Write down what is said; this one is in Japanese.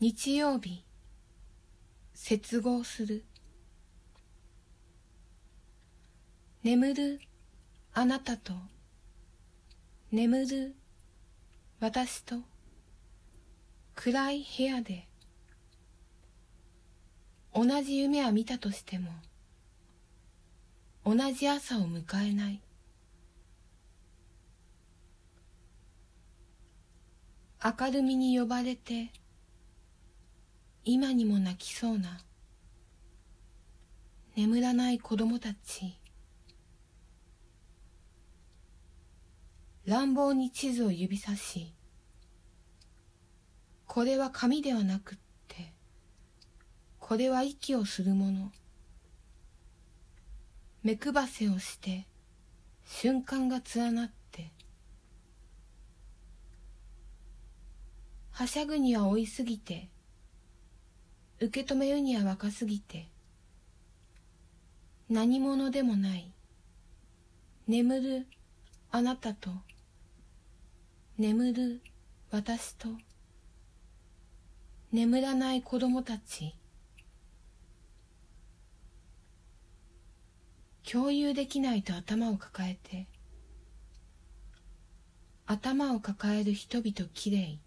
日曜日接合する。眠るあなたと。眠る私と。暗い部屋で。同じ夢は見たとしても。同じ朝を迎えない。明るみに呼ばれて。今にも泣きそうな。眠らない子供たち。乱暴に地図を指さし。これは紙ではなくって。これは息をするもの。目配せをして。瞬間が連なって。はしゃぐには追いすぎて。受け止めるには若すぎて何者でもない眠るあなたと眠る私と眠らない子供たち共有できないと頭を抱えて頭を抱える人々きれい